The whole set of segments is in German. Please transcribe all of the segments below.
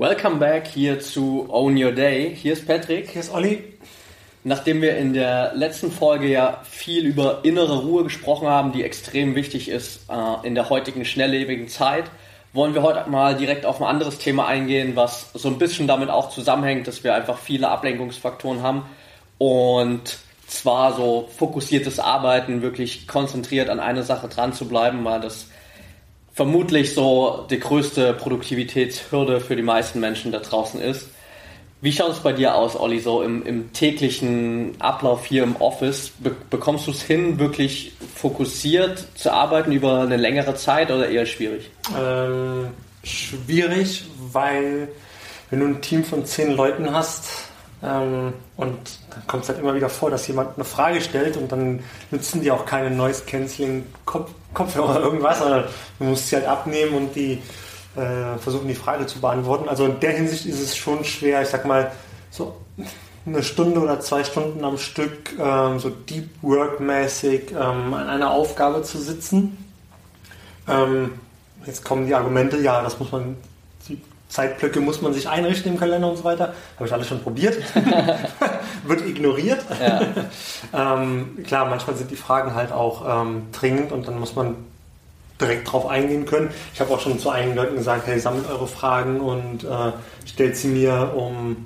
Welcome back hier zu Own Your Day. Hier ist Patrick. Hier ist Olli. Nachdem wir in der letzten Folge ja viel über innere Ruhe gesprochen haben, die extrem wichtig ist äh, in der heutigen schnelllebigen Zeit, wollen wir heute mal direkt auf ein anderes Thema eingehen, was so ein bisschen damit auch zusammenhängt, dass wir einfach viele Ablenkungsfaktoren haben und zwar so fokussiertes Arbeiten, wirklich konzentriert an eine Sache dran zu bleiben, weil das vermutlich so die größte Produktivitätshürde für die meisten Menschen da draußen ist. Wie schaut es bei dir aus, Olli, so im, im täglichen Ablauf hier im Office? Be bekommst du es hin, wirklich fokussiert zu arbeiten über eine längere Zeit oder eher schwierig? Ähm, schwierig, weil wenn du ein Team von zehn Leuten hast ähm, und dann kommt es halt immer wieder vor, dass jemand eine Frage stellt und dann nutzen die auch keine Noise Cancelling Kopfhörer oder irgendwas, sondern du musst sie halt abnehmen und die äh, versuchen die Frage zu beantworten. Also in der Hinsicht ist es schon schwer, ich sag mal, so eine Stunde oder zwei Stunden am Stück ähm, so Deep Work mäßig ähm, an einer Aufgabe zu sitzen. Ähm, jetzt kommen die Argumente, ja, das muss man, Zeitblöcke muss man sich einrichten im Kalender und so weiter. Habe ich alles schon probiert. Wird ignoriert. Ja. ähm, klar, manchmal sind die Fragen halt auch ähm, dringend und dann muss man direkt drauf eingehen können. Ich habe auch schon zu einigen Leuten gesagt, hey, sammelt eure Fragen und äh, stellt sie mir um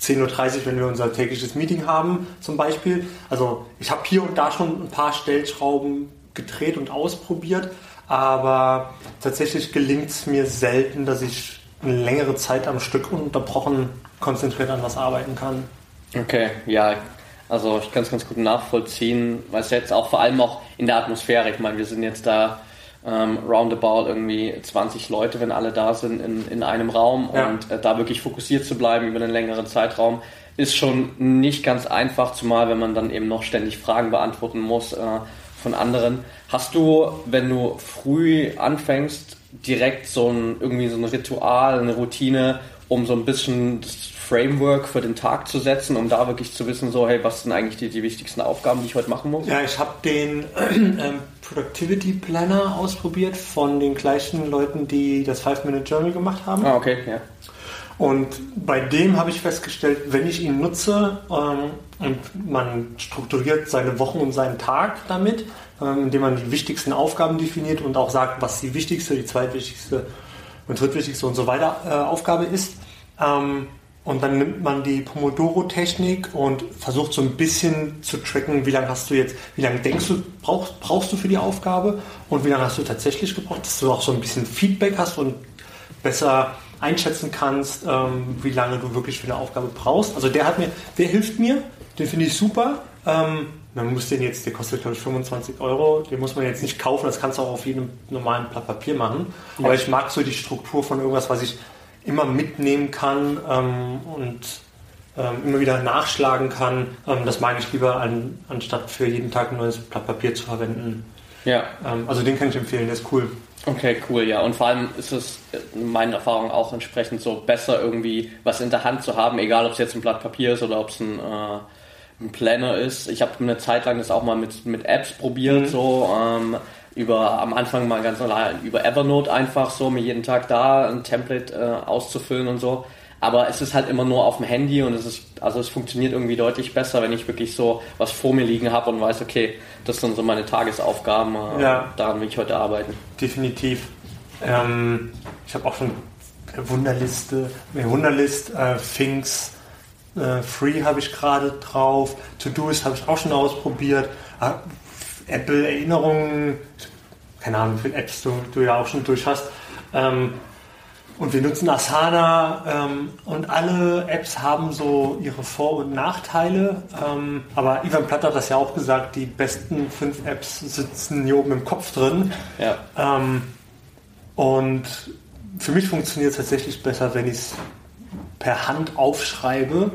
10.30 Uhr, wenn wir unser tägliches Meeting haben, zum Beispiel. Also ich habe hier und da schon ein paar Stellschrauben gedreht und ausprobiert, aber tatsächlich gelingt es mir selten, dass ich längere Zeit am Stück ununterbrochen konzentriert an was arbeiten kann. Okay, ja, also ich kann es ganz gut nachvollziehen, weil es jetzt auch vor allem auch in der Atmosphäre, ich meine, wir sind jetzt da ähm, roundabout irgendwie 20 Leute, wenn alle da sind, in, in einem Raum ja. und äh, da wirklich fokussiert zu bleiben über einen längeren Zeitraum ist schon nicht ganz einfach, zumal wenn man dann eben noch ständig Fragen beantworten muss äh, von anderen. Hast du, wenn du früh anfängst, direkt so ein irgendwie so ein Ritual, eine Routine, um so ein bisschen das Framework für den Tag zu setzen, um da wirklich zu wissen, so, hey, was sind eigentlich die, die wichtigsten Aufgaben, die ich heute machen muss? Ja, ich habe den ähm, Productivity Planner ausprobiert von den gleichen Leuten, die das Five-Minute-Journal gemacht haben. Ah, okay, ja. Und bei dem habe ich festgestellt, wenn ich ihn nutze ähm, und man strukturiert seine Wochen und seinen Tag damit, indem man die wichtigsten Aufgaben definiert und auch sagt, was die wichtigste, die zweitwichtigste und drittwichtigste und so weiter äh, Aufgabe ist, ähm, und dann nimmt man die Pomodoro-Technik und versucht so ein bisschen zu tracken, wie lange hast du jetzt, wie lange denkst du, brauchst, brauchst du für die Aufgabe und wie lange hast du tatsächlich gebraucht, dass du auch so ein bisschen Feedback hast und besser einschätzen kannst, ähm, wie lange du wirklich für eine Aufgabe brauchst. Also der hat mir, der hilft mir, den finde ich super. Ähm, man muss den jetzt, der kostet glaube ich 25 Euro, den muss man jetzt nicht kaufen, das kannst du auch auf jedem normalen Blatt Papier machen. Aber ich mag so die Struktur von irgendwas, was ich immer mitnehmen kann ähm, und ähm, immer wieder nachschlagen kann. Ähm, das mag ich lieber, an, anstatt für jeden Tag ein neues Blatt Papier zu verwenden. Ja. Ähm, also den kann ich empfehlen, der ist cool. Okay, cool, ja. Und vor allem ist es in meinen Erfahrungen auch entsprechend so besser, irgendwie was in der Hand zu haben, egal ob es jetzt ein Blatt Papier ist oder ob es ein, äh, ein Planner ist. Ich habe eine Zeit lang das auch mal mit, mit Apps probiert, mhm. so. Ähm, über am Anfang mal ganz normal über Evernote einfach so mir jeden Tag da ein Template äh, auszufüllen und so. Aber es ist halt immer nur auf dem Handy und es ist, also es funktioniert irgendwie deutlich besser, wenn ich wirklich so was vor mir liegen habe und weiß, okay, das sind so meine Tagesaufgaben, äh, ja. daran will ich heute arbeiten. Definitiv. Ähm, ich habe auch schon Wunderliste, Wunderlist, äh, Things, äh, Free habe ich gerade drauf, To-Do's habe ich auch schon ausprobiert. Äh, Apple-Erinnerungen, keine Ahnung, wie viele Apps du, du ja auch schon durch hast. Ähm, und wir nutzen Asana ähm, und alle Apps haben so ihre Vor- und Nachteile. Ähm, aber Ivan Platt hat das ja auch gesagt, die besten fünf Apps sitzen hier oben im Kopf drin. Ja. Ähm, und für mich funktioniert es tatsächlich besser, wenn ich es per Hand aufschreibe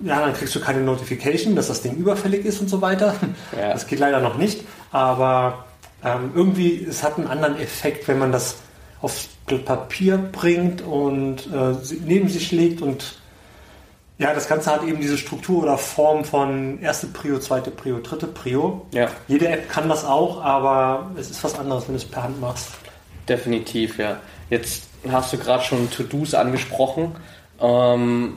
ja, dann kriegst du keine Notification, dass das Ding überfällig ist und so weiter. Ja. Das geht leider noch nicht, aber ähm, irgendwie, es hat einen anderen Effekt, wenn man das aufs Papier bringt und äh, neben sich legt und ja, das Ganze hat eben diese Struktur oder Form von erste Prio, zweite Prio, dritte Prio. Ja. Jede App kann das auch, aber es ist was anderes, wenn du es per Hand machst. Definitiv, ja. Jetzt hast du gerade schon To-Dos angesprochen. Ähm,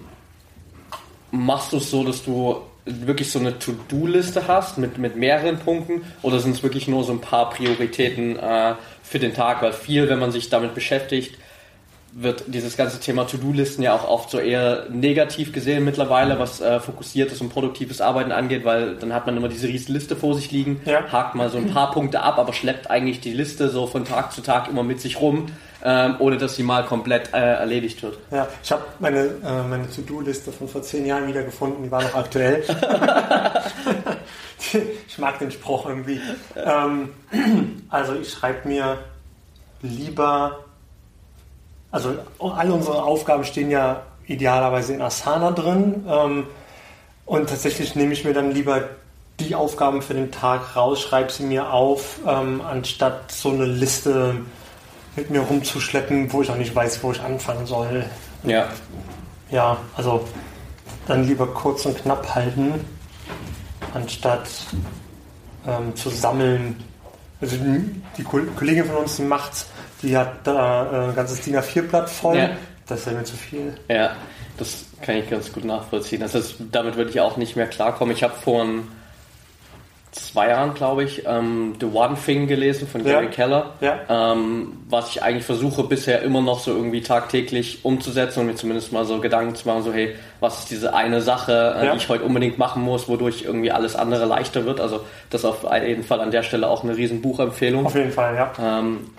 machst du es so, dass du wirklich so eine To-Do-Liste hast mit, mit mehreren Punkten oder sind es wirklich nur so ein paar Prioritäten äh, für den Tag? Weil viel, wenn man sich damit beschäftigt, wird dieses ganze Thema To-Do-Listen ja auch oft so eher negativ gesehen mittlerweile, was äh, fokussiertes und produktives Arbeiten angeht, weil dann hat man immer diese riesen Liste vor sich liegen, ja. hakt mal so ein paar Punkte ab, aber schleppt eigentlich die Liste so von Tag zu Tag immer mit sich rum, ähm, ohne dass sie mal komplett äh, erledigt wird. Ja, ich habe meine, äh, meine To-Do-Liste von vor zehn Jahren wieder gefunden, die war noch aktuell. ich mag den Spruch irgendwie. Ähm, also ich schreibe mir lieber also alle unsere Aufgaben stehen ja idealerweise in Asana drin. Ähm, und tatsächlich nehme ich mir dann lieber die Aufgaben für den Tag raus, schreibe sie mir auf, ähm, anstatt so eine Liste mit mir rumzuschleppen, wo ich auch nicht weiß, wo ich anfangen soll. Ja. Ja, also dann lieber kurz und knapp halten, anstatt ähm, zu sammeln. Also die Kollegin von uns, die macht die hat da äh, ein ganzes DIN A4-Blatt voll. Ja. Das ist ja mir zu viel. Ja, das kann ich ganz gut nachvollziehen. Das ist, damit würde ich auch nicht mehr klarkommen. Ich habe vor zwei Jahren, glaube ich, ähm, The One Thing gelesen von Gary ja. Keller, ja. Ähm, was ich eigentlich versuche bisher immer noch so irgendwie tagtäglich umzusetzen und mir zumindest mal so Gedanken zu machen, so hey, was ist diese eine Sache, äh, ja. die ich heute unbedingt machen muss, wodurch irgendwie alles andere leichter wird. Also das auf jeden Fall an der Stelle auch eine riesen Buchempfehlung. Auf jeden Fall, ja. Ähm,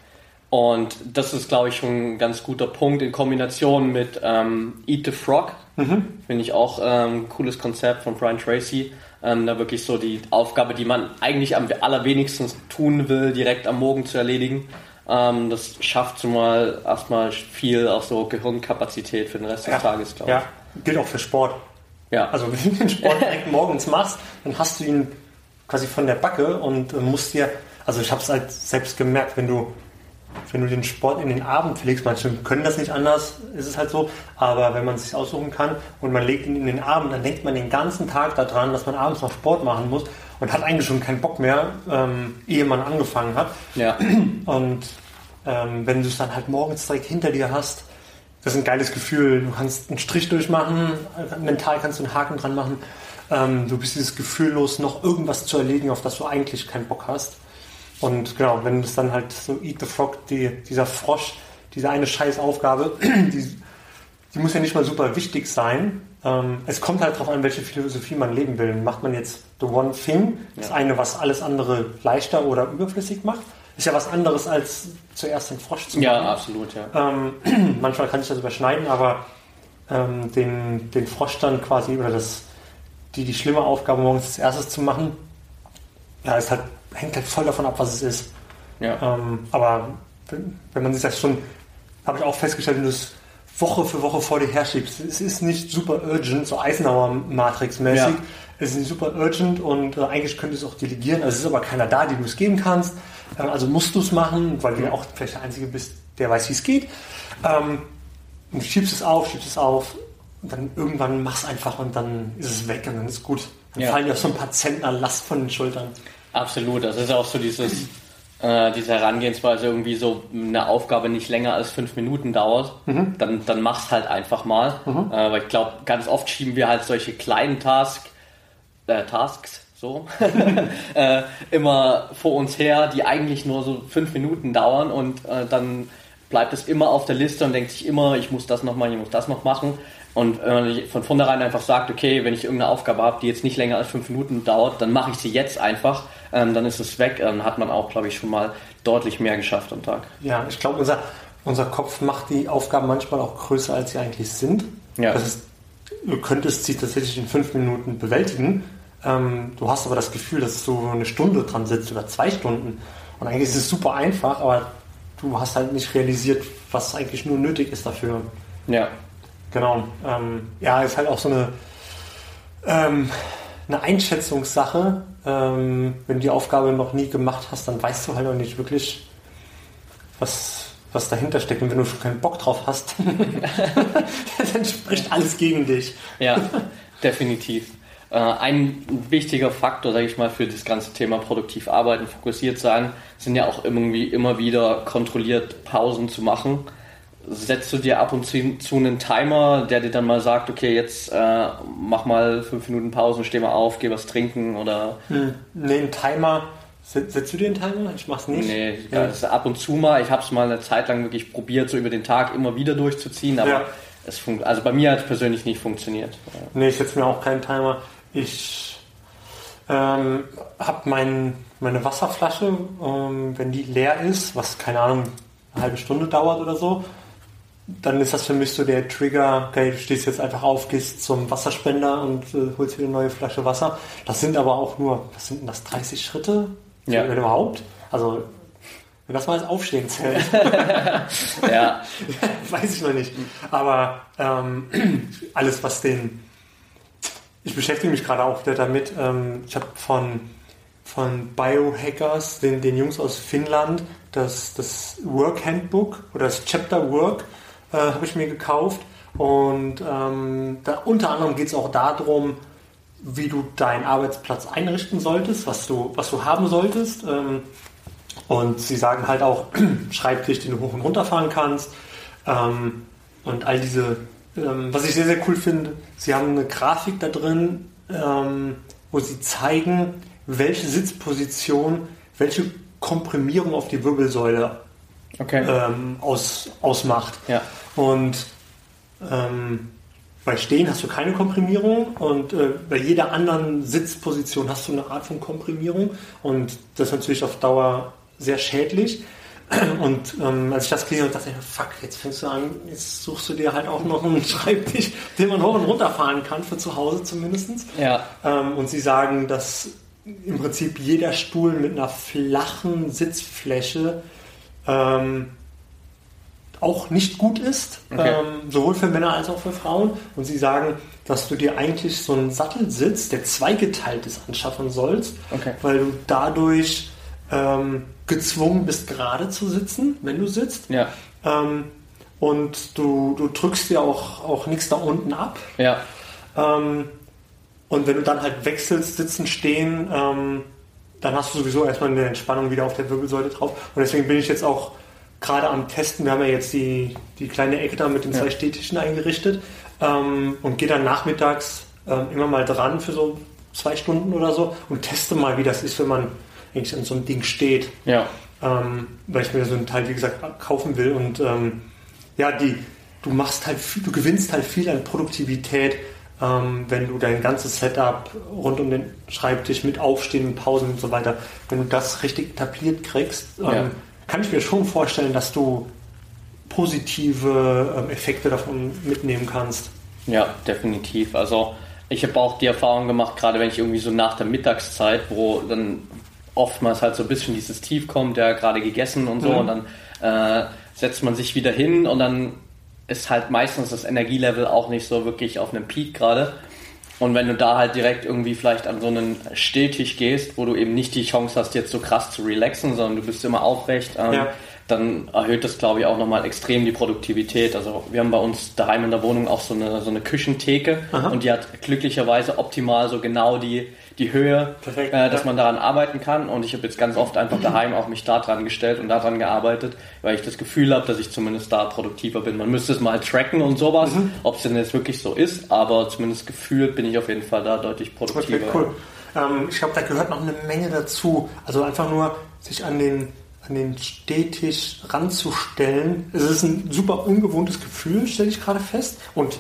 und das ist, glaube ich, schon ein ganz guter Punkt in Kombination mit ähm, Eat the Frog. Mhm. Finde ich auch ähm, ein cooles Konzept von Brian Tracy. Ähm, da wirklich so die Aufgabe, die man eigentlich am allerwenigsten tun will, direkt am Morgen zu erledigen. Ähm, das schafft zumal erstmal viel auch so Gehirnkapazität für den Rest ja. des Tages, glaube ich. Ja, gilt auch für Sport. Ja. Also wenn du den Sport direkt morgens machst, dann hast du ihn quasi von der Backe und musst dir, also ich habe es halt selbst gemerkt, wenn du wenn du den Sport in den Abend pflegst, manche können das nicht anders, ist es halt so, aber wenn man es sich aussuchen kann und man legt ihn in den Abend, dann denkt man den ganzen Tag daran, dass man abends noch Sport machen muss und hat eigentlich schon keinen Bock mehr, ähm, ehe man angefangen hat. Ja. Und ähm, wenn du es dann halt morgens direkt hinter dir hast, das ist ein geiles Gefühl. Du kannst einen Strich durchmachen, mental kannst du einen Haken dran machen. Ähm, du bist dieses Gefühl los, noch irgendwas zu erledigen, auf das du eigentlich keinen Bock hast. Und genau, wenn es dann halt so Eat the Frog, die, dieser Frosch, diese eine Scheißaufgabe, die, die muss ja nicht mal super wichtig sein. Ähm, es kommt halt darauf an, welche Philosophie man leben will. Macht man jetzt the one thing, das ja. eine, was alles andere leichter oder überflüssig macht, ist ja was anderes als zuerst den Frosch zu machen. Ja, absolut, ja. Ähm, manchmal kann ich das überschneiden, aber ähm, den, den Frosch dann quasi oder das, die, die schlimme Aufgabe morgens als erstes zu machen, ja, ist halt hängt halt voll davon ab, was es ist. Ja. Ähm, aber wenn, wenn, man sich das schon, habe ich auch festgestellt, wenn du es Woche für Woche vor dir herschiebst, es ist nicht super urgent, so Eisenhower-Matrix-mäßig. Ja. Es ist nicht super urgent und äh, eigentlich könntest du es auch delegieren. Also es ist aber keiner da, dem du es geben kannst. Ähm, also musst du es machen, weil du ja auch vielleicht der Einzige bist, der weiß, wie es geht. Ähm, und du schiebst es auf, schiebst es auf und dann irgendwann machst einfach und dann ist es weg und dann ist gut. Dann ja. fallen dir so ein paar Zentner Last von den Schultern. Absolut, das ist auch so dieses, äh, diese Herangehensweise, irgendwie so eine Aufgabe nicht länger als fünf Minuten dauert, mhm. dann, dann mach's halt einfach mal. Mhm. Äh, weil ich glaube, ganz oft schieben wir halt solche kleinen Task, äh, Tasks, so, äh, immer vor uns her, die eigentlich nur so fünf Minuten dauern und äh, dann bleibt es immer auf der Liste und denkt sich immer, ich muss das noch machen, ich muss das noch machen. Und wenn man von vornherein einfach sagt, okay, wenn ich irgendeine Aufgabe habe, die jetzt nicht länger als fünf Minuten dauert, dann mache ich sie jetzt einfach, ähm, dann ist es weg. Dann hat man auch, glaube ich, schon mal deutlich mehr geschafft am Tag. Ja, ich glaube, unser, unser Kopf macht die Aufgaben manchmal auch größer, als sie eigentlich sind. Ja. Das ist, du könntest sie tatsächlich in fünf Minuten bewältigen. Ähm, du hast aber das Gefühl, dass du eine Stunde dran sitzt oder zwei Stunden. Und eigentlich ist es super einfach, aber du hast halt nicht realisiert, was eigentlich nur nötig ist dafür. Ja. Genau. Ähm, ja, ist halt auch so eine, ähm, eine Einschätzungssache. Ähm, wenn du die Aufgabe noch nie gemacht hast, dann weißt du halt auch nicht wirklich, was, was dahinter steckt. Und wenn du schon keinen Bock drauf hast, dann spricht alles gegen dich. Ja, definitiv. Äh, ein wichtiger Faktor, sage ich mal, für das ganze Thema produktiv arbeiten, fokussiert sein, sind ja auch irgendwie immer wieder kontrolliert Pausen zu machen. Setzt du dir ab und zu einen Timer, der dir dann mal sagt, okay, jetzt äh, mach mal fünf Minuten Pause, steh mal auf, geh was trinken oder. Hm, nee, ein Timer. Setzt du dir einen Timer? Ich mach's nicht. Nee, ja. das ist ab und zu mal. Ich habe es mal eine Zeit lang wirklich probiert, so über den Tag immer wieder durchzuziehen, aber ja. es also bei mir hat es persönlich nicht funktioniert. Nee, ich setze mir auch keinen Timer. Ich ähm, habe mein, meine Wasserflasche, ähm, wenn die leer ist, was keine Ahnung, eine halbe Stunde dauert oder so, dann ist das für mich so der Trigger, okay, du stehst jetzt einfach auf, gehst zum Wasserspender und äh, holst dir eine neue Flasche Wasser. Das sind aber auch nur, was sind denn das, 30 Schritte? Ja. Wenn überhaupt? Also, wenn das mal als Aufstehen zählt. ja. Weiß ich noch nicht. Aber ähm, alles, was den ich beschäftige mich gerade auch wieder damit. Ähm, ich habe von, von Biohackers, den, den Jungs aus Finnland, das, das Work Handbook oder das Chapter Work äh, habe ich mir gekauft. Und ähm, da, unter anderem geht es auch darum, wie du deinen Arbeitsplatz einrichten solltest, was du, was du haben solltest. Ähm, und sie sagen halt auch, Schreibtisch, den du hoch und runter fahren kannst. Ähm, und all diese ähm, was ich sehr, sehr cool finde, sie haben eine Grafik da drin, ähm, wo sie zeigen, welche Sitzposition, welche Komprimierung auf die Wirbelsäule okay. ähm, aus, ausmacht. Ja. Und ähm, bei Stehen hast du keine Komprimierung und äh, bei jeder anderen Sitzposition hast du eine Art von Komprimierung und das ist natürlich auf Dauer sehr schädlich. Und ähm, als ich das gelesen habe, dachte ich, fuck, jetzt fängst du an, jetzt suchst du dir halt auch noch einen Schreibtisch, den man hoch und runter fahren kann, für zu Hause zumindest. Ja. Ähm, und sie sagen, dass im Prinzip jeder Stuhl mit einer flachen Sitzfläche ähm, auch nicht gut ist, okay. ähm, sowohl für Männer als auch für Frauen. Und sie sagen, dass du dir eigentlich so einen Sattelsitz, der zweigeteilt ist, anschaffen sollst, okay. weil du dadurch ähm, gezwungen bist, gerade zu sitzen, wenn du sitzt. Ja. Ähm, und du, du drückst dir auch, auch nichts da unten ab. Ja. Ähm, und wenn du dann halt wechselst, sitzen, stehen, ähm, dann hast du sowieso erstmal eine Entspannung wieder auf der Wirbelsäule drauf. Und deswegen bin ich jetzt auch gerade am Testen. Wir haben ja jetzt die, die kleine Ecke da mit den ja. zwei Städtischen eingerichtet ähm, und gehe dann nachmittags ähm, immer mal dran für so zwei Stunden oder so und teste mal, wie das ist, wenn man eigentlich an so einem Ding steht. Ja. Ähm, weil ich mir so ein Teil, wie gesagt, kaufen will. Und ähm, ja, die, du machst halt viel, du gewinnst halt viel an Produktivität, ähm, wenn du dein ganzes Setup rund um den Schreibtisch mit Aufstehen, Pausen und so weiter, wenn du das richtig etabliert kriegst, ähm, ja. kann ich mir schon vorstellen, dass du positive ähm, Effekte davon mitnehmen kannst. Ja, definitiv. Also ich habe auch die Erfahrung gemacht, gerade wenn ich irgendwie so nach der Mittagszeit, wo dann oftmals halt so ein bisschen dieses Tief kommt, ja, gerade gegessen und so, mhm. und dann äh, setzt man sich wieder hin und dann ist halt meistens das Energielevel auch nicht so wirklich auf einem Peak gerade. Und wenn du da halt direkt irgendwie vielleicht an so einen Stilltisch gehst, wo du eben nicht die Chance hast, jetzt so krass zu relaxen, sondern du bist immer aufrecht, ähm, ja. Dann erhöht das, glaube ich, auch nochmal extrem die Produktivität. Also wir haben bei uns daheim in der Wohnung auch so eine, so eine Küchentheke Aha. und die hat glücklicherweise optimal so genau die, die Höhe, Perfekt, äh, dass ja. man daran arbeiten kann. Und ich habe jetzt ganz oft einfach daheim auch mich da dran gestellt und daran gearbeitet, weil ich das Gefühl habe, dass ich zumindest da produktiver bin. Man müsste es mal tracken und sowas, mhm. ob es denn jetzt wirklich so ist, aber zumindest gefühlt bin ich auf jeden Fall da deutlich produktiver. Okay, cool. Ähm, ich glaube, da gehört noch eine Menge dazu. Also einfach nur sich an den an den Stehtisch ranzustellen. Es ist ein super ungewohntes Gefühl, stelle ich gerade fest. Und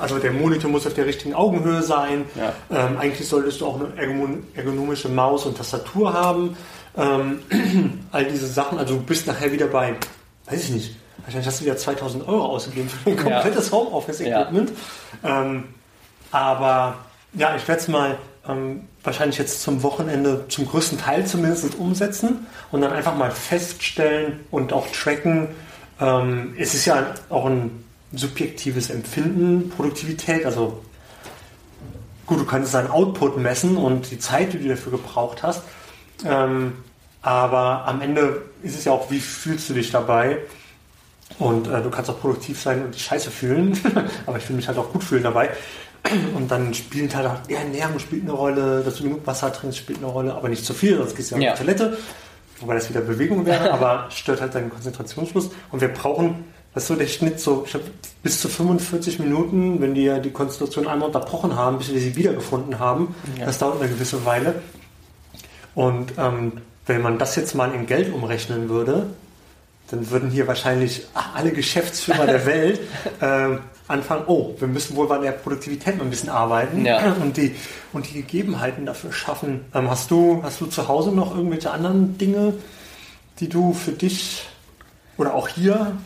also der Monitor muss auf der richtigen Augenhöhe sein. Ja. Ähm, eigentlich solltest du auch eine ergonomische Maus und Tastatur haben. Ähm, all diese Sachen. Also du bist nachher wieder bei, weiß ich nicht, wahrscheinlich hast du wieder 2000 Euro ausgegeben für ein komplettes ja. Homeoffice-Equipment. Ja. Ähm, aber ja, ich werde es mal ähm, wahrscheinlich jetzt zum Wochenende zum größten Teil zumindest umsetzen und dann einfach mal feststellen und auch tracken. Ähm, es ist ja auch ein subjektives Empfinden, Produktivität. Also gut, du kannst deinen Output messen und die Zeit, die du dafür gebraucht hast. Ähm, aber am Ende ist es ja auch, wie fühlst du dich dabei? Und äh, du kannst auch produktiv sein und dich scheiße fühlen, aber ich will mich halt auch gut fühlen dabei. Und dann spielt halt auch, ja, Ernährung spielt eine Rolle, dass du genug Wasser trinkst, spielt eine Rolle, aber nicht zu viel, sonst gehst du ja, ja. auf die Toilette. Wobei das wieder Bewegung wäre, aber stört halt deinen Konzentrationsschluss. Und wir brauchen, das ist so der Schnitt, so ich hab, bis zu 45 Minuten, wenn die ja die Konzentration einmal unterbrochen haben, bis wir sie wiedergefunden haben. Ja. Das dauert eine gewisse Weile. Und ähm, wenn man das jetzt mal in Geld umrechnen würde, dann würden hier wahrscheinlich alle Geschäftsführer der Welt äh, anfangen, oh, wir müssen wohl bei der Produktivität noch ein bisschen arbeiten ja. und, die, und die Gegebenheiten dafür schaffen. Ähm, hast, du, hast du zu Hause noch irgendwelche anderen Dinge, die du für dich oder auch hier?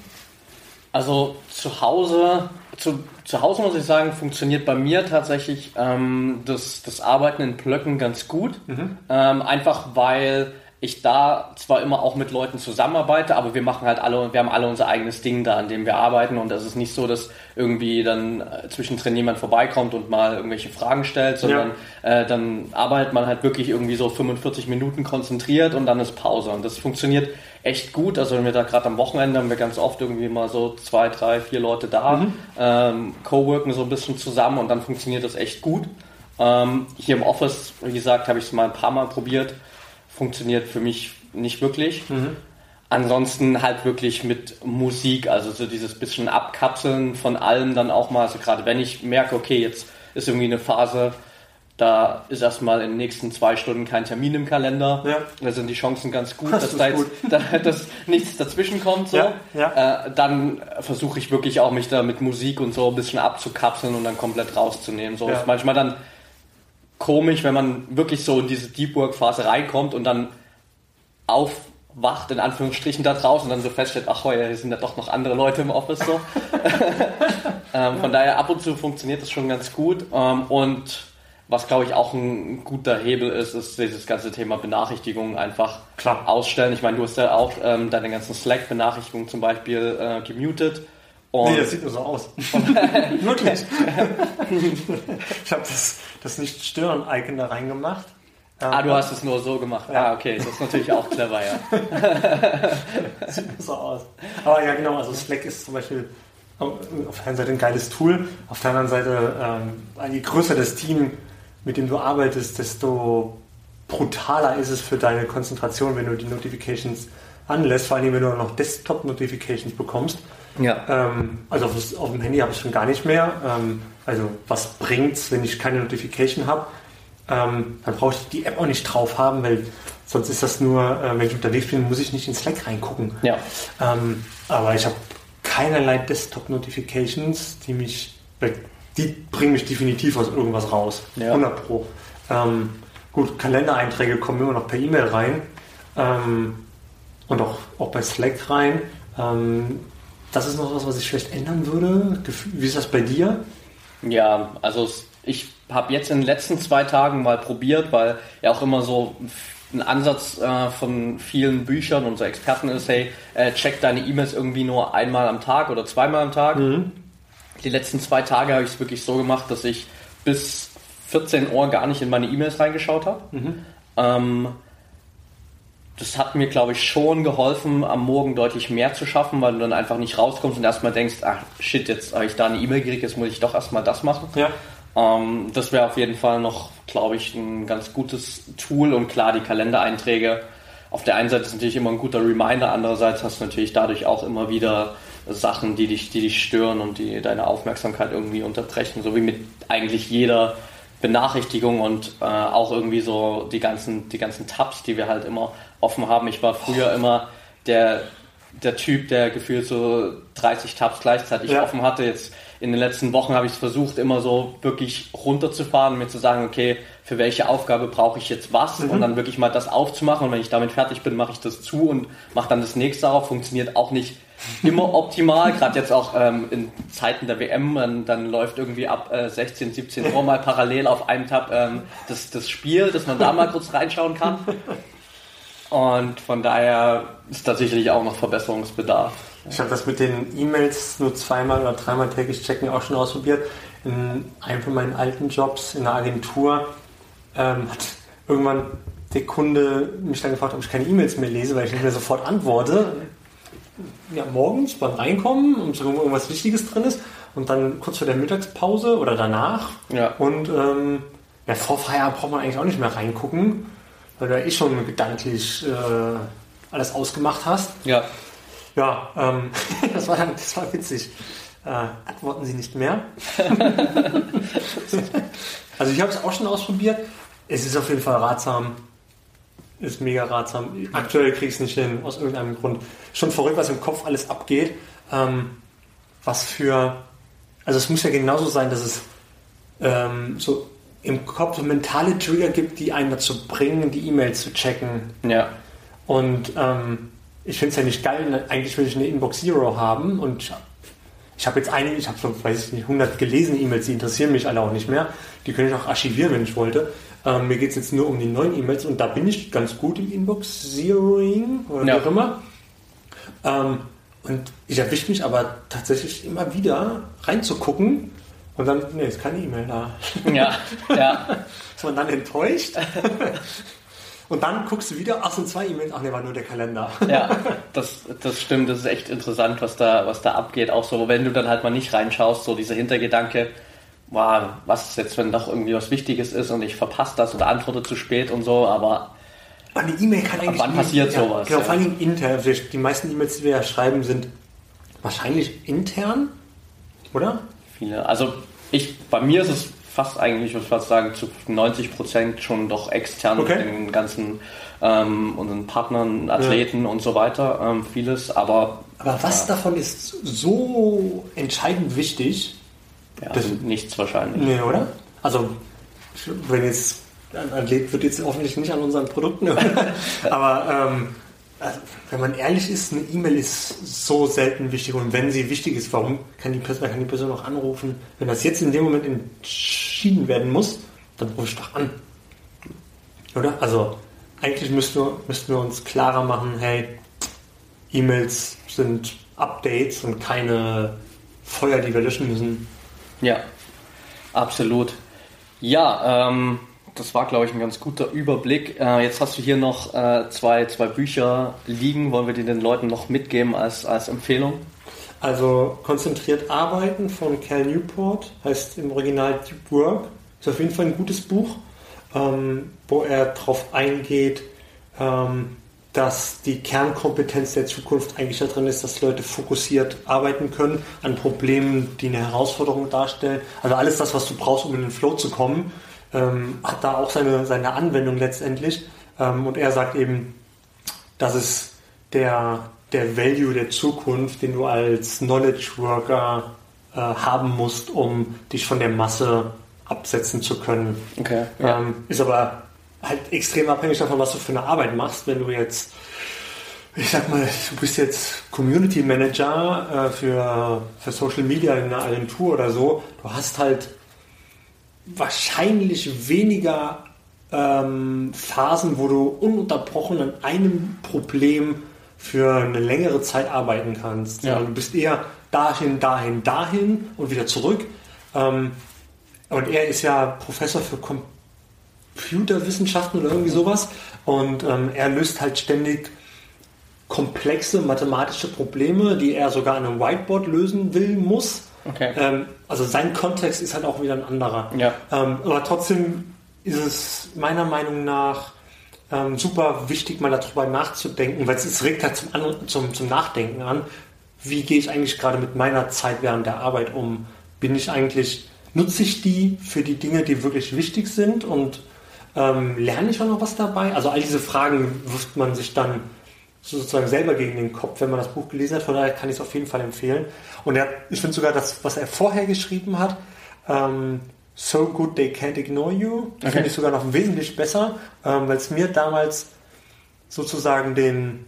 Also zu Hause, zu, zu Hause muss ich sagen, funktioniert bei mir tatsächlich ähm, das, das Arbeiten in Blöcken ganz gut. Mhm. Ähm, einfach weil ich da zwar immer auch mit Leuten zusammenarbeite, aber wir machen halt alle, wir haben alle unser eigenes Ding da, an dem wir arbeiten und es ist nicht so, dass irgendwie dann äh, zwischendrin jemand vorbeikommt und mal irgendwelche Fragen stellt, sondern ja. äh, dann arbeitet man halt wirklich irgendwie so 45 Minuten konzentriert und dann ist Pause und das funktioniert echt gut. Also wenn wir da gerade am Wochenende haben wir ganz oft irgendwie mal so zwei, drei, vier Leute da, mhm. ähm, co-worken so ein bisschen zusammen und dann funktioniert das echt gut. Ähm, hier im Office, wie gesagt, habe ich es mal ein paar Mal probiert funktioniert für mich nicht wirklich. Mhm. Ansonsten halt wirklich mit Musik, also so dieses bisschen Abkapseln von allem dann auch mal, also gerade wenn ich merke, okay, jetzt ist irgendwie eine Phase, da ist erstmal in den nächsten zwei Stunden kein Termin im Kalender. Ja. Da sind die Chancen ganz gut, das dass da jetzt Da, dass nichts dazwischen kommt. So. Ja, ja. Äh, dann versuche ich wirklich auch mich da mit Musik und so ein bisschen abzukapseln und dann komplett rauszunehmen. So ist manchmal dann komisch, wenn man wirklich so in diese Deep Work Phase reinkommt und dann aufwacht, in Anführungsstrichen, da draußen und dann so feststellt, ach, hier sind ja doch noch andere Leute im Office so. ähm, von daher ab und zu funktioniert das schon ganz gut. Ähm, und was glaube ich auch ein guter Hebel ist, ist dieses ganze Thema Benachrichtigungen einfach Klar. ausstellen. Ich meine, du hast ja auch ähm, deine ganzen Slack-Benachrichtigungen zum Beispiel äh, gemutet. Und nee, das sieht nur so aus. Wirklich. ich habe das, das Nicht-Stören-Icon da reingemacht. Ah, du hast es nur so gemacht. Ja. Ah, okay, das ist natürlich auch clever, ja. Sieht nur so aus. Aber ja, genau, also Slack ist zum Beispiel auf der einen Seite ein geiles Tool, auf der anderen Seite, ähm, je größer das Team, mit dem du arbeitest, desto brutaler ist es für deine Konzentration, wenn du die Notifications anlässt, vor allem wenn du noch Desktop-Notifications bekommst. Ja. Ähm, also auf, auf, dem Handy habe ich schon gar nicht mehr. Ähm, also was bringt's, wenn ich keine Notification habe? Ähm, dann brauche ich die App auch nicht drauf haben, weil sonst ist das nur, äh, wenn ich unterwegs bin, muss ich nicht in Slack reingucken. Ja. Ähm, aber ich habe keinerlei Desktop-Notifications, die mich, die bringen mich definitiv aus irgendwas raus. Ja. 100 Pro. Ähm, gut, Kalendereinträge kommen immer noch per E-Mail rein ähm, und auch, auch bei Slack rein. Ähm, das ist noch was, was ich vielleicht ändern würde. Wie ist das bei dir? Ja, also ich habe jetzt in den letzten zwei Tagen mal probiert, weil ja auch immer so ein Ansatz äh, von vielen Büchern und so Experten ist, hey, äh, check deine E-Mails irgendwie nur einmal am Tag oder zweimal am Tag. Mhm. Die letzten zwei Tage habe ich es wirklich so gemacht, dass ich bis 14 Uhr gar nicht in meine E-Mails reingeschaut habe. Mhm. Ähm, das hat mir, glaube ich, schon geholfen, am Morgen deutlich mehr zu schaffen, weil du dann einfach nicht rauskommst und erstmal denkst, ach shit, jetzt habe ich da eine E-Mail gekriegt, jetzt muss ich doch erstmal das machen. Ja. Ähm, das wäre auf jeden Fall noch, glaube ich, ein ganz gutes Tool und klar, die Kalendereinträge. Auf der einen Seite ist natürlich immer ein guter Reminder, andererseits hast du natürlich dadurch auch immer wieder Sachen, die dich, die dich stören und die deine Aufmerksamkeit irgendwie unterbrechen, so wie mit eigentlich jeder Benachrichtigung und äh, auch irgendwie so die ganzen, die ganzen Tabs, die wir halt immer offen haben. Ich war früher immer der, der Typ, der gefühlt so 30 Tabs gleichzeitig ja. offen hatte. Jetzt in den letzten Wochen habe ich es versucht, immer so wirklich runterzufahren, mir zu sagen, okay, für welche Aufgabe brauche ich jetzt was mhm. und dann wirklich mal das aufzumachen. Und wenn ich damit fertig bin, mache ich das zu und mache dann das nächste auf. Funktioniert auch nicht immer optimal, gerade jetzt auch ähm, in Zeiten der WM, dann, dann läuft irgendwie ab äh, 16, 17 Uhr mal parallel auf einem Tab ähm, das, das Spiel, dass man da mal kurz reinschauen kann. Und von daher ist da sicherlich auch noch Verbesserungsbedarf. Ich habe das mit den E-Mails nur zweimal oder dreimal täglich checken auch schon ausprobiert. in einem von meinen alten Jobs in der Agentur ähm, hat irgendwann der Kunde mich dann gefragt, ob ich keine E-Mails mehr lese, weil ich nicht mehr sofort antworte. Ja, morgens beim Reinkommen, um zu gucken, irgendwas Wichtiges drin ist. Und dann kurz vor der Mittagspause oder danach. Ja. Und ähm, ja, vor Feierabend braucht man eigentlich auch nicht mehr reingucken, weil du ja eh schon gedanklich äh, alles ausgemacht hast. Ja. Ja, ähm, das, war dann, das war witzig. Äh, antworten Sie nicht mehr. also ich habe es auch schon ausprobiert. Es ist auf jeden Fall ratsam. Ist mega ratsam. Aktuell kriege ich es nicht hin, aus irgendeinem Grund. Schon verrückt, was im Kopf alles abgeht. Ähm, was für. Also es muss ja genauso sein, dass es ähm, so im Kopf so mentale Trigger gibt, die einen dazu bringen, die E-Mail zu checken. Ja. Und ähm, ich finde es ja nicht geil. Eigentlich will ich eine Inbox Zero haben und ich habe jetzt einige, ich habe so, weiß ich nicht, 100 gelesene E-Mails, die interessieren mich alle auch nicht mehr. Die könnte ich auch archivieren, wenn ich wollte. Ähm, mir geht es jetzt nur um die neuen E-Mails und da bin ich ganz gut im Inbox Zeroing oder Ja. wie auch immer. Ähm, und ich erwische mich aber tatsächlich immer wieder reinzugucken und dann, nee, ist keine E-Mail da. Ja. Ja. Ist man dann enttäuscht? und dann guckst du wieder, ach, sind zwei E-Mails, ach nee, war nur der Kalender. Ja, das, das stimmt, das ist echt interessant, was da, was da abgeht. Auch so, wenn du dann halt mal nicht reinschaust, so dieser Hintergedanke, wow, was ist jetzt, wenn doch irgendwie was Wichtiges ist und ich verpasse das oder antworte zu spät und so, aber Eine E-Mail kann eigentlich. wann passiert ja, sowas, Genau, ja. vor allem intern. Also Die meisten E-Mails, die wir ja schreiben, sind wahrscheinlich intern, oder? viele. Also ich, bei mir ist es fast eigentlich, ich würde fast sagen, zu 90 Prozent schon doch extern Okay. mit den ganzen ähm, unseren Partnern, Athleten und so weiter, ähm, vieles, aber Aber was davon ist so entscheidend wichtig? ja, Das- nichts wahrscheinlich. Nee, oder? Also, wenn jetzt ein Athlet wird jetzt hoffentlich nicht an unseren Produkten hören, aber ähm, also, wenn man ehrlich ist, eine E-Mail ist so selten wichtig und wenn sie wichtig ist, warum kann die Person, kann die Person auch anrufen? Wenn das jetzt in dem Moment entschieden werden muss, dann rufe ich doch an. Oder? Also, eigentlich müssten wir, müssten wir uns klarer machen, hey, E-Mails sind Updates und keine Feuer, die wir löschen müssen. Ja, absolut. Ja, ähm, das war, glaube ich, ein ganz guter Überblick. Äh, jetzt hast du hier noch äh, zwei, zwei Bücher liegen. Wollen wir die den Leuten noch mitgeben als, als Empfehlung? Also konzentriert arbeiten von Cal Newport, heißt im Original Deep Work. Ist auf jeden Fall ein gutes Buch, ähm, wo er darauf eingeht, ähm, dass die Kernkompetenz der Zukunft eigentlich darin ist, dass Leute fokussiert arbeiten können an Problemen, die eine Herausforderung darstellen. Also alles das, was du brauchst, um in den Flow zu kommen, ähm, hat da auch seine, seine Anwendung letztendlich. Ähm, und er sagt eben, das ist der, der Value der Zukunft, den du als Knowledge Worker äh, haben musst, um dich von der Masse absetzen zu können. Okay. Ähm, ist aber halt extrem abhängig davon, was du für eine Arbeit machst. Wenn du jetzt, ich sag mal, du bist jetzt Community Manager äh, für, für Social Media in einer Agentur oder so, du hast halt wahrscheinlich weniger ähm, Phasen, wo du ununterbrochen an einem Problem für eine längere Zeit arbeiten kannst. Ja. Du bist eher dahin, dahin, dahin und wieder zurück. Ähm, und er ist ja Professor für Computerwissenschaften oder irgendwie sowas. Und ähm, er löst halt ständig komplexe mathematische Probleme, die er sogar an einem Whiteboard lösen will, muss. Okay. Ähm, also sein Kontext ist halt auch wieder ein anderer. Ja. Ähm, aber trotzdem ist es meiner Meinung nach ähm, super wichtig, mal darüber nachzudenken, weil es, regt halt zum, zum, zum Nachdenken an. Wie gehe ich eigentlich gerade mit meiner Zeit während der Arbeit um? Bin ich eigentlich, nutze ich die für die Dinge, die wirklich wichtig sind und ähm, lerne ich auch noch was dabei? Also all diese Fragen wirft man sich dann sozusagen selber gegen den Kopf, wenn man das Buch gelesen hat. Von daher kann ich es auf jeden Fall empfehlen. Und er, ich finde sogar das, was er vorher geschrieben hat, ähm, So Good They Can't Ignore You, Okay. finde ich sogar noch wesentlich besser, ähm, weil es mir damals sozusagen den,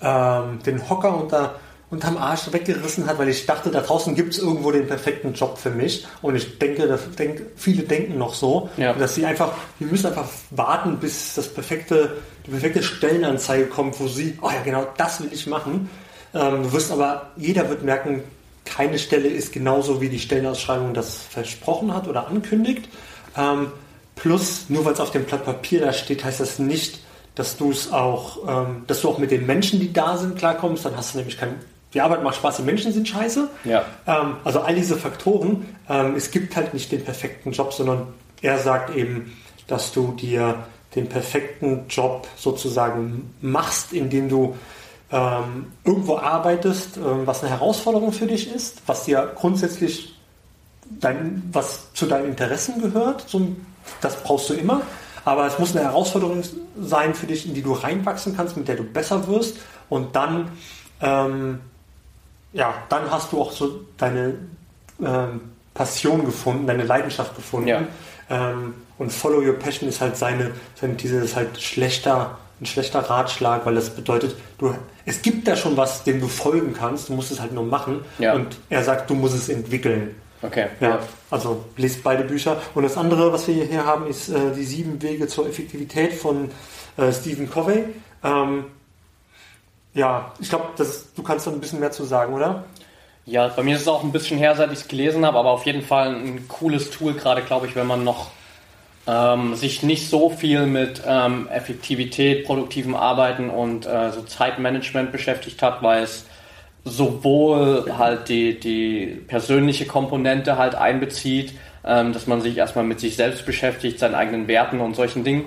ähm, den Hocker unter, unterm Arsch weggerissen hat, weil ich dachte, da draußen gibt es irgendwo den perfekten Job für mich. Und ich denke, dass, denk, viele denken noch so, Ja. dass sie einfach, wir müssen einfach warten, bis das perfekte, die perfekte Stellenanzeige kommt, wo sie, oh ja, genau, das will ich machen. Ähm, du wirst aber, jeder wird merken, keine Stelle ist genauso, wie die Stellenausschreibung das versprochen hat oder ankündigt. Ähm, plus, nur weil es auf dem Blatt Papier da steht, heißt das nicht, dass du es auch, ähm, dass du auch mit den Menschen, die da sind, klarkommst. Dann hast du nämlich kein, die Arbeit macht Spaß, die Menschen sind scheiße. Ja. Ähm, also all diese Faktoren. Ähm, es gibt halt nicht den perfekten Job, sondern er sagt eben, dass du dir den perfekten Job sozusagen machst, indem du ähm, irgendwo arbeitest, ähm, was eine Herausforderung für dich ist, was dir grundsätzlich dein, was zu deinen Interessen gehört. So, das brauchst du immer. Aber es muss eine Herausforderung sein für dich, in die du reinwachsen kannst, mit der du besser wirst. Und dann, ähm, ja, dann hast du auch so deine ähm, Passion gefunden, deine Leidenschaft gefunden. Ja. Ähm, und Follow Your Passion ist halt seine, seine diese ist halt schlechter, ein schlechter Ratschlag, weil das bedeutet, du, es gibt da schon was, dem du folgen kannst, du musst es halt nur machen. Ja. Und er sagt, du musst es entwickeln. Okay. Ja, also lest beide Bücher. Und das andere, was wir hier haben, ist äh, die sieben Wege zur Effektivität von äh, Stephen Covey. Ähm, ja, ich glaube, du kannst da ein bisschen mehr zu sagen, oder? Ja, bei mir ist es auch ein bisschen her, seit ich es gelesen habe, aber auf jeden Fall ein cooles Tool, gerade glaube ich, wenn man noch ähm, sich nicht so viel mit ähm, Effektivität, produktivem Arbeiten und äh, so Zeitmanagement beschäftigt hat, weil es sowohl halt die, die persönliche Komponente halt einbezieht, ähm, dass man sich erstmal mit sich selbst beschäftigt, seinen eigenen Werten und solchen Dingen,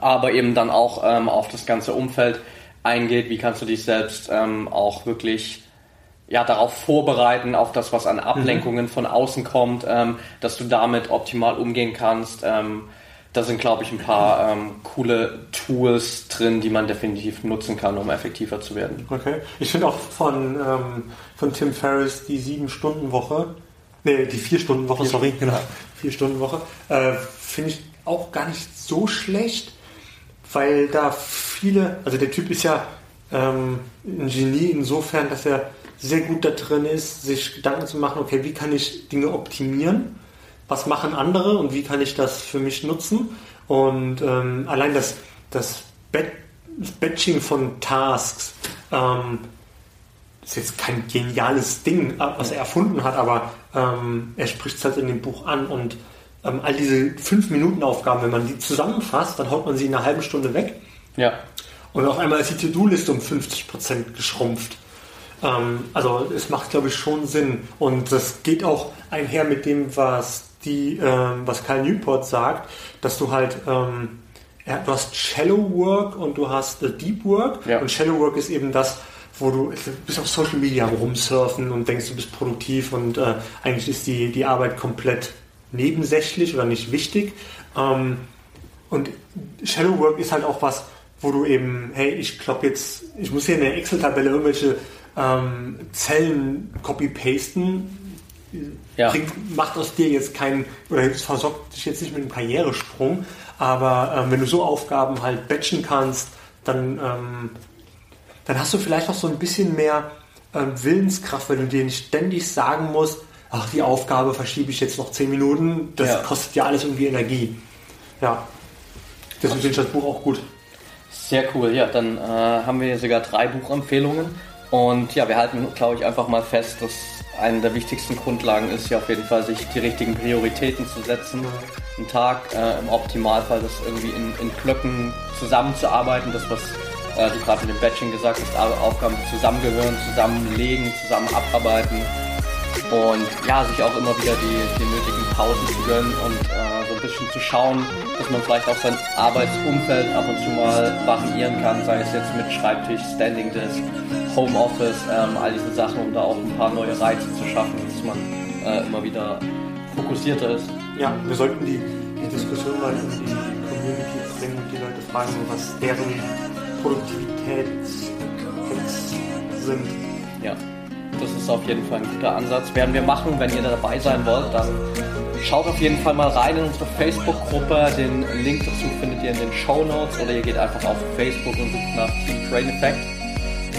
aber eben dann auch ähm, auf das ganze Umfeld eingeht, wie kannst du dich selbst ähm, auch wirklich ja, darauf vorbereiten, auf das, was an Ablenkungen mhm. von außen kommt, ähm, dass du damit optimal umgehen kannst. Ähm, da sind, glaube ich, ein paar ähm, coole Tools drin, die man definitiv nutzen kann, um effektiver zu werden. Okay. Ich finde auch von, ähm, von Tim Ferriss die sieben-Stunden-Woche, nee, die Vier-Stunden-Woche, sorry, genau, Vier-Stunden-Woche, äh, finde ich auch gar nicht so schlecht, weil da viele, also der Typ ist ja ähm, ein Genie insofern, dass er sehr gut da drin ist, sich Gedanken zu machen, okay, wie kann ich Dinge optimieren was machen andere und wie kann ich das für mich nutzen. Und ähm, allein das, das, Batching von Tasks ähm, ist jetzt kein geniales Ding, äh, was er erfunden hat, aber ähm, er spricht es halt in dem Buch an und ähm, all diese 5-Minuten-Aufgaben, wenn man die zusammenfasst, dann haut man sie in einer halben Stunde weg. Ja. Und auf einmal ist die To-Do-Liste um 50% geschrumpft. Ähm, also es macht, glaube ich, schon Sinn. Und das geht auch einher mit dem, was die, ähm, was Karl Newport sagt, dass du halt, ähm, ja, du hast Shallow Work und du hast äh, Deep Work. Ja. Und Shallow Work ist eben das, wo du, du bist auf Social Media rumsurfen und denkst, du bist produktiv und äh, eigentlich ist die, die Arbeit komplett nebensächlich oder nicht wichtig. Ähm, und Shallow Work ist halt auch was, wo du eben, hey, ich klopp jetzt, ich muss hier in der Excel-Tabelle irgendwelche ähm, Zellen copy-pasten ja. bringt, macht aus dir jetzt keinen, oder versorgt dich jetzt nicht mit einem Karrieresprung, aber ähm, wenn du so Aufgaben halt batchen kannst, dann, ähm, dann hast du vielleicht auch so ein bisschen mehr ähm, Willenskraft, wenn du dir nicht ständig sagen musst, ach, die Aufgabe verschiebe ich jetzt noch 10 Minuten, das ja. kostet ja alles irgendwie Energie. Ja, deswegen finde ich das Buch auch gut. Sehr cool, ja, dann äh, haben wir sogar drei Buchempfehlungen. Und ja, wir halten, glaube ich, einfach mal fest, dass eine der wichtigsten Grundlagen ist ja auf jeden Fall, sich die richtigen Prioritäten zu setzen. Einen Tag äh, im Optimalfall das irgendwie in, in Blöcken zusammenzuarbeiten, das was äh, du gerade mit dem Batching gesagt hast, Aufgaben zusammengehören, zusammenlegen, zusammen abarbeiten und ja, sich auch immer wieder die, die nötigen Pausen zu gönnen und äh, so ein bisschen zu schauen, dass man vielleicht auch sein Arbeitsumfeld ab und zu mal variieren kann, sei es jetzt mit Schreibtisch, Standing Desk, Homeoffice, ähm, all diese Sachen, um da auch ein paar neue Reize zu schaffen, dass man äh, immer wieder fokussierter ist. Ja, wir sollten die, die Diskussion mal in die Community bringen und die Leute fragen, was deren Produktivitätshacks sind. Ja, das ist auf jeden Fall ein guter Ansatz. Werden wir machen, wenn ihr dabei sein wollt, dann schaut auf jeden Fall mal rein in unsere Facebook-Gruppe. Den Link dazu findet ihr in den Show Notes oder ihr geht einfach auf Facebook und sucht nach Team Train Effect.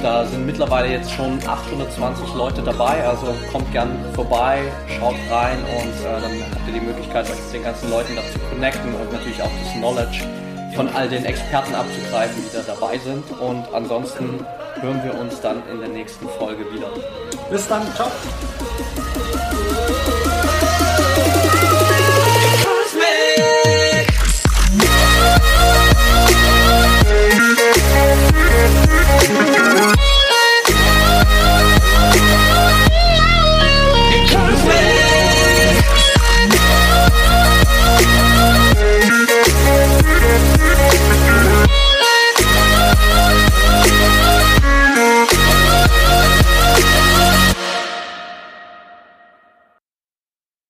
Da sind mittlerweile jetzt schon 820 Leute dabei, also kommt gern vorbei, schaut rein und äh, dann habt ihr die Möglichkeit, euch mit den ganzen Leuten da zu connecten und natürlich auch das Knowledge von all den Experten abzugreifen, die da dabei sind. Und ansonsten hören wir uns dann in der nächsten Folge wieder. Bis dann, ciao.